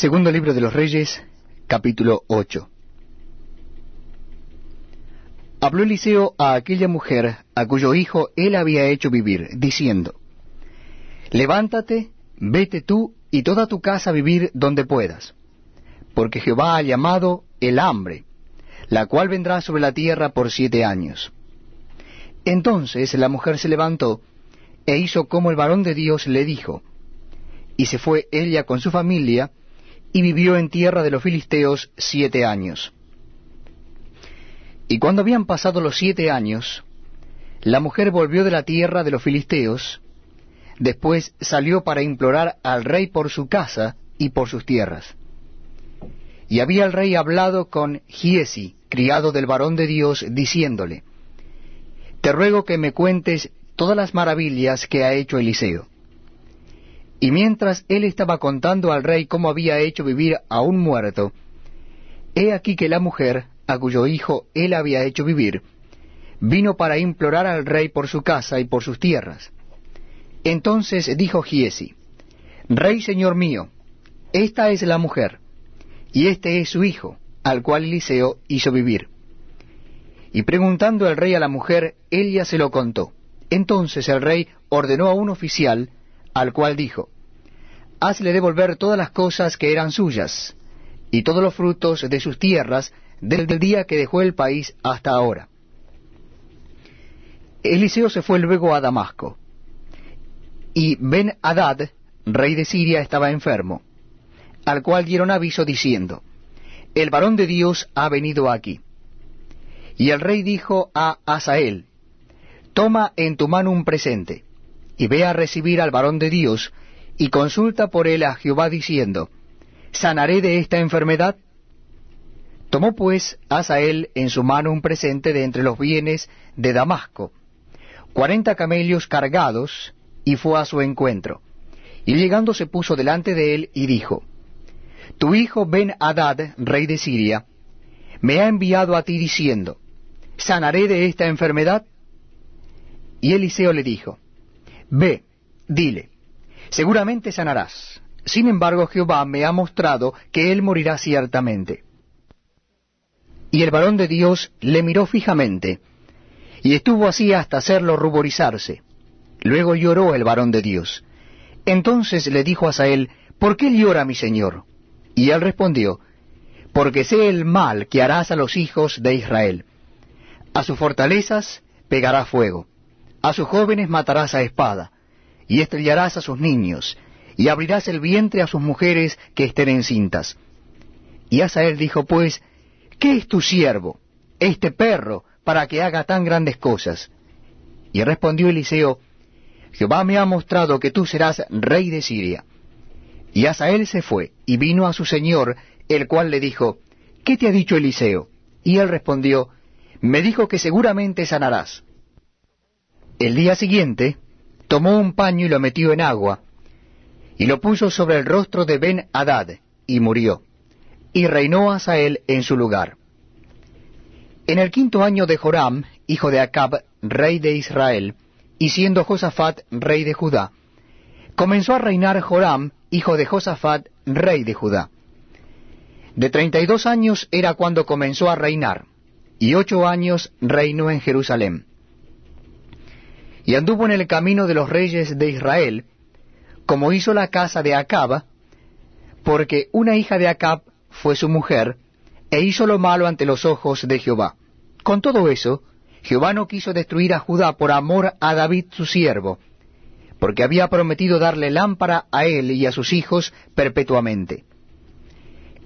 Segundo libro de los Reyes, capítulo 8. Habló Eliseo a aquella mujer a cuyo hijo él había hecho vivir, diciendo, Levántate, vete tú y toda tu casa a vivir donde puedas, porque Jehová ha llamado el hambre, la cual vendrá sobre la tierra por siete años. Entonces la mujer se levantó e hizo como el varón de Dios le dijo, y se fue ella con su familia, y vivió en tierra de los filisteos siete años. Y cuando habían pasado los siete años, la mujer volvió de la tierra de los filisteos, después salió para implorar al rey por su casa y por sus tierras. Y había el rey hablado con Giesi, criado del varón de Dios, diciéndole, Te ruego que me cuentes todas las maravillas que ha hecho Eliseo. Y mientras él estaba contando al rey cómo había hecho vivir a un muerto, he aquí que la mujer, a cuyo hijo él había hecho vivir, vino para implorar al rey por su casa y por sus tierras. Entonces dijo Giesi, Rey señor mío, esta es la mujer, y este es su hijo, al cual Eliseo hizo vivir. Y preguntando el rey a la mujer, ella se lo contó. Entonces el rey ordenó a un oficial, al cual dijo, Hazle devolver todas las cosas que eran suyas, y todos los frutos de sus tierras, desde el día que dejó el país hasta ahora. Eliseo se fue luego a Damasco, y Ben Hadad, rey de Siria, estaba enfermo, al cual dieron aviso diciendo, El varón de Dios ha venido aquí. Y el rey dijo a Asael, Toma en tu mano un presente, y ve a recibir al varón de Dios, y consulta por él a Jehová diciendo, ¿sanaré de esta enfermedad? Tomó pues Asael en su mano un presente de entre los bienes de Damasco, cuarenta camellos cargados, y fue a su encuentro. Y llegando se puso delante de él y dijo, Tu hijo Ben Hadad, rey de Siria, me ha enviado a ti diciendo, ¿sanaré de esta enfermedad? Y Eliseo le dijo, Ve, dile, seguramente sanarás. Sin embargo, Jehová me ha mostrado que él morirá ciertamente. Y el varón de Dios le miró fijamente, y estuvo así hasta hacerlo ruborizarse. Luego lloró el varón de Dios. Entonces le dijo a Sael, ¿por qué llora mi señor? Y él respondió, porque sé el mal que harás a los hijos de Israel. A sus fortalezas pegará fuego, a sus jóvenes matarás a espada, y estrellarás a sus niños, y abrirás el vientre a sus mujeres que estén encintas. Y Asael dijo, pues, ¿qué es tu siervo, este perro, para que haga tan grandes cosas? Y respondió Eliseo, Jehová me ha mostrado que tú serás rey de Siria. Y Asael se fue, y vino a su señor, el cual le dijo, ¿Qué te ha dicho Eliseo? Y él respondió, Me dijo que seguramente sanarás. El día siguiente tomó un paño y lo metió en agua, y lo puso sobre el rostro de Ben Hadad, y murió. Y reinó Asael en su lugar. En el quinto año de Joram, hijo de Acab, rey de Israel, y siendo Josafat rey de Judá, comenzó a reinar Joram, hijo de Josafat, rey de Judá. De treinta y dos años era cuando comenzó a reinar, y ocho años reinó en Jerusalén y anduvo en el camino de los reyes de Israel, como hizo la casa de Acaba, porque una hija de Acab fue su mujer, e hizo lo malo ante los ojos de Jehová. Con todo eso, Jehová no quiso destruir a Judá por amor a David su siervo, porque había prometido darle lámpara a él y a sus hijos perpetuamente.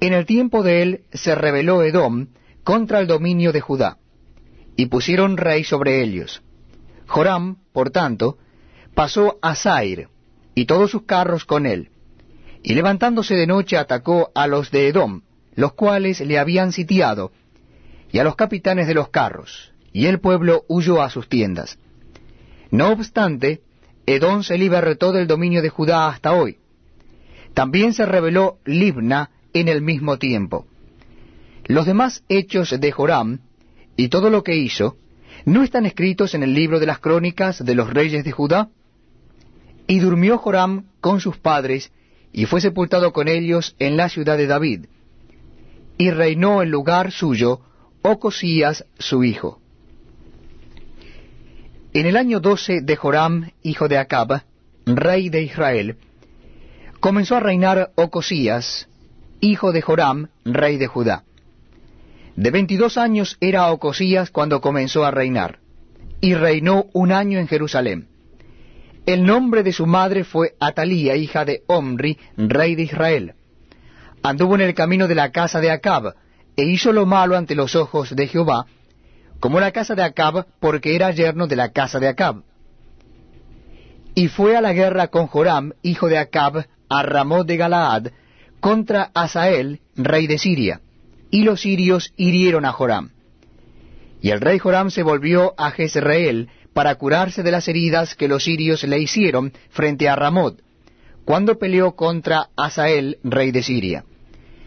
En el tiempo de él se rebeló Edom contra el dominio de Judá, y pusieron rey sobre ellos. Joram, por tanto, pasó a Zair, y todos sus carros con él, y levantándose de noche atacó a los de Edom, los cuales le habían sitiado, y a los capitanes de los carros, y el pueblo huyó a sus tiendas. No obstante, Edom se libertó del dominio de Judá hasta hoy. También se rebeló Libna en el mismo tiempo. Los demás hechos de Joram, y todo lo que hizo, ¿No están escritos en el libro de las crónicas de los reyes de Judá? Y durmió Joram con sus padres, y fue sepultado con ellos en la ciudad de David, y reinó en lugar suyo Ocosías su hijo. En el año doce de Joram, hijo de Acab, rey de Israel, comenzó a reinar Ocosías, hijo de Joram, rey de Judá. De veintidós años era Ocosías cuando comenzó a reinar, y reinó un año en Jerusalén. El nombre de su madre fue Atalía, hija de Omri, rey de Israel. Anduvo en el camino de la casa de Acab, e hizo lo malo ante los ojos de Jehová, como la casa de Acab, porque era yerno de la casa de Acab. Y fue a la guerra con Joram, hijo de Acab, a Ramot de Galaad, contra Asael, rey de Siria y los sirios hirieron a Joram. Y el rey Joram se volvió a Jezreel para curarse de las heridas que los sirios le hicieron frente a Ramot, cuando peleó contra Asael, rey de Siria.